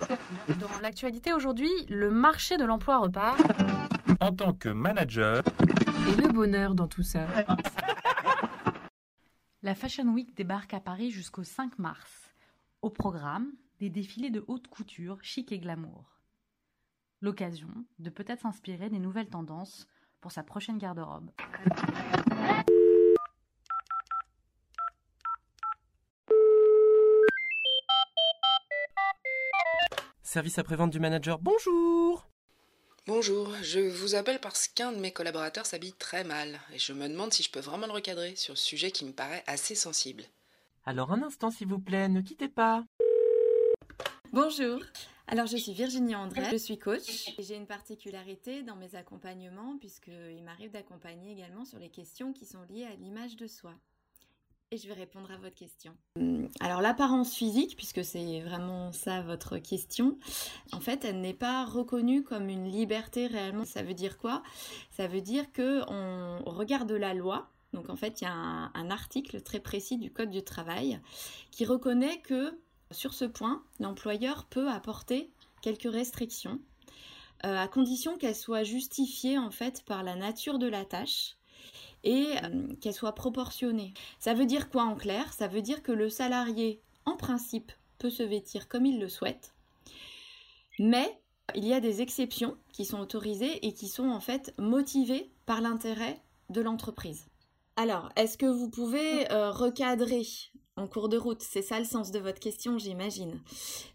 Dans l'actualité aujourd'hui, le marché de l'emploi repart. En tant que manager, Et le bonheur dans tout ça. La Fashion Week débarque à Paris jusqu'au 5 mars. Au programme, des défilés de haute couture chic et glamour. L'occasion de peut-être s'inspirer des nouvelles tendances pour sa prochaine garde-robe. Service après-vente du manager, bonjour Bonjour, je vous appelle parce qu'un de mes collaborateurs s'habille très mal et je me demande si je peux vraiment le recadrer sur ce sujet qui me paraît assez sensible. Alors un instant s'il vous plaît, ne quittez pas. Bonjour. Alors je suis Virginie André, je suis coach et j'ai une particularité dans mes accompagnements puisqu'il m'arrive d'accompagner également sur les questions qui sont liées à l'image de soi. Et je vais répondre à votre question. Hum, Alors l'apparence physique, puisque c'est vraiment ça votre question, en fait elle n'est pas reconnue comme une liberté réellement. Ça veut dire quoi? Ça veut dire que on regarde la loi. Donc en fait il y a un, article très précis du Code du travail qui reconnaît que sur ce point, l'employeur peut apporter quelques restrictions, euh, à condition qu'elles soient justifiées en fait par la nature de la tâche et euh, qu'elles soient proportionnées. Ça veut dire quoi en clair? Ça veut dire que le salarié, en principe, peut se vêtir comme il le souhaite, mais il y a des exceptions qui sont autorisées et qui sont en fait motivées par l'intérêt de l'entreprise. Alors, est-ce que vous pouvez euh, recadrer en cours de route C'est ça le sens de votre question, j'imagine.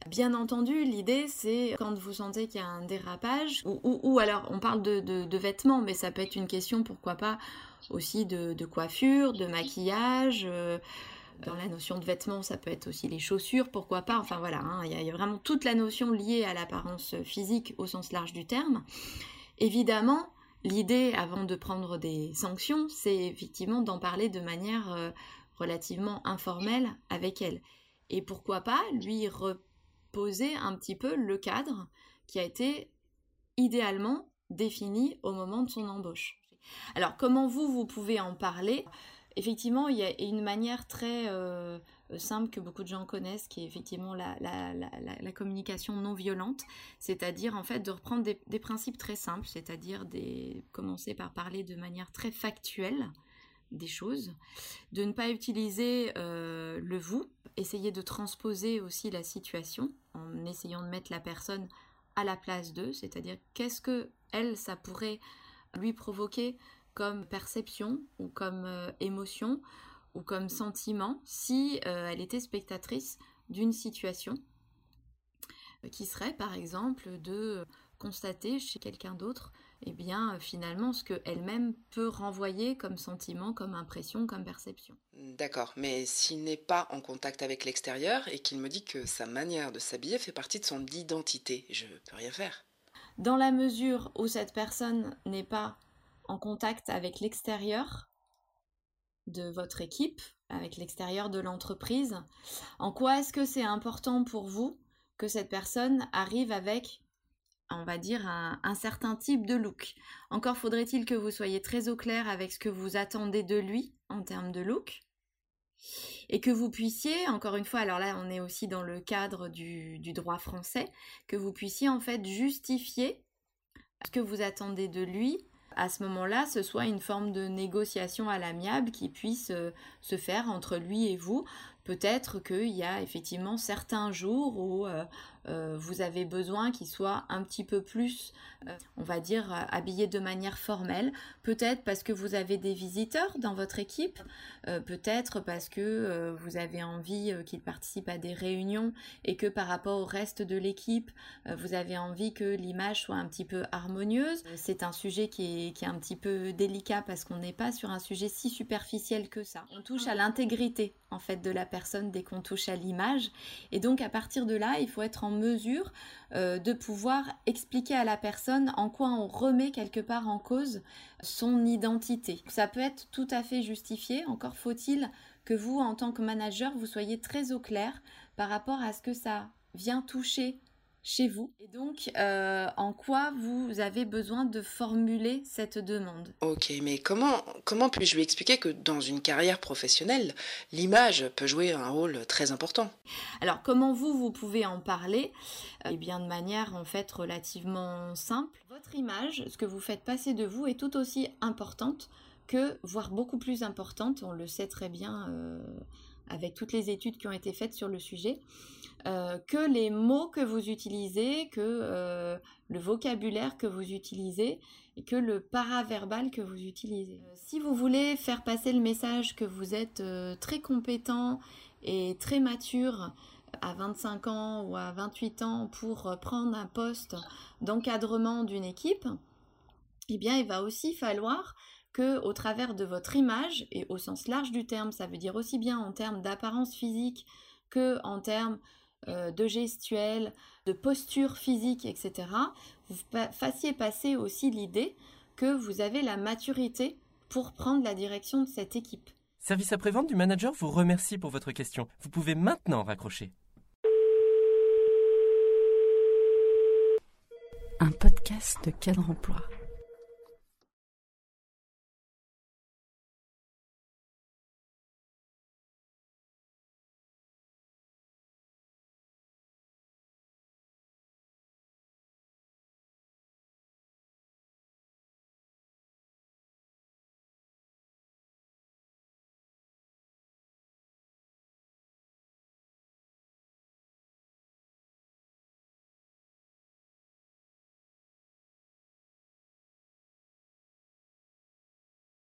Bien entendu, l'idée, c'est quand vous sentez qu'il y a un dérapage, ou, ou- alors on parle de, vêtements, mais ça peut être une question, pourquoi pas, aussi de, coiffure, de maquillage. euh, dans la notion de vêtements, ça peut être aussi les chaussures, pourquoi pas. Enfin voilà, hein, il y, a- il y a vraiment toute la notion liée à l'apparence physique au sens large du terme. Évidemment, l'idée, avant de prendre des sanctions, c'est effectivement d'en parler de manière euh, relativement informelle avec elle. Et pourquoi pas lui reposer un petit peu le cadre qui a été idéalement défini au moment de son embauche. Alors comment vous, vous pouvez en parler? Effectivement, il y a une manière très euh, simple que beaucoup de gens connaissent, qui est effectivement la, communication non violente, c'est-à-dire en fait de reprendre des, principes très simples, c'est-à-dire commencer par parler de manière très factuelle des choses, de ne pas utiliser euh, le vous, essayer de transposer aussi la situation en essayant de mettre la personne à la place d'eux, c'est-à-dire qu'est-ce que elle, ça pourrait lui provoquer comme perception ou comme euh, émotion ou comme sentiment si euh, elle était spectatrice d'une situation qui serait par exemple de constater chez quelqu'un d'autre eh bien euh, finalement ce qu'elle-même peut renvoyer comme sentiment, comme impression, comme perception. D'accord, mais s'il n'est pas en contact avec l'extérieur et qu'il me dit que sa manière de s'habiller fait partie de son identité, je peux rien faire. Dans la mesure où cette personne n'est pas en contact avec l'extérieur de votre équipe, avec l'extérieur de l'entreprise, en quoi est-ce que c'est important pour vous que cette personne arrive avec, on va dire, un, certain type de look. Encore faudrait-il que vous soyez très au clair avec ce que vous attendez de lui en termes de look. Et que vous puissiez, encore une fois, alors là on est aussi dans le cadre du, du droit français, que vous puissiez en fait justifier ce que vous attendez de lui, à ce moment-là, ce soit une forme de négociation à l'amiable qui puisse euh, se faire entre lui et vous. Peut-être qu'il y a effectivement certains jours où euh, euh, vous avez besoin qu'il soit un petit peu plus, euh, on va dire, euh, habillé de manière formelle. Peut-être parce que vous avez des visiteurs dans votre équipe. Peut-être parce que vous avez envie euh, qu'il participe à des réunions et que par rapport au reste de l'équipe, vous avez envie que l'image soit un petit peu harmonieuse. C'est un sujet qui est, qui est un petit peu délicat parce qu'on n'est pas sur un sujet si superficiel que ça. On touche à l'intégrité en fait de la personne dès qu'on touche à l'image et donc à partir de là, il faut être en mesure euh, de pouvoir expliquer à la personne en quoi on remet quelque part en cause son identité. Ça peut être tout à fait justifié, encore faut-il que vous, en tant que manager, vous soyez très au clair par rapport à ce que ça vient toucher chez vous et donc euh, en quoi vous avez besoin de formuler cette demande? Ok, mais comment, comment puis-je lui expliquer que dans une carrière professionnelle, l'image peut jouer un rôle très important? Alors comment vous, vous pouvez en parler? Eh bien de manière en fait relativement simple. Votre image, ce que vous faites passer de vous est tout aussi importante que, voire beaucoup plus importante, on le sait très bien euh, avec toutes les études qui ont été faites sur le sujet, euh, que les mots que vous utilisez, que euh, le vocabulaire que vous utilisez et que le paraverbal que vous utilisez. si vous voulez faire passer le message que vous êtes très compétent et très mature à 25 ans ou à 28 ans pour prendre un poste d'encadrement d'une équipe, eh bien, il va aussi falloir que au travers de votre image et au sens large du terme, ça veut dire aussi bien en termes d'apparence physique que en termes euh, de gestuelle, de posture physique, etc., vous fassiez passer aussi l'idée que vous avez la maturité pour prendre la direction de cette équipe. Service après-vente du manager vous remercie pour votre question. Vous pouvez maintenant raccrocher. Un podcast de cadre emploi.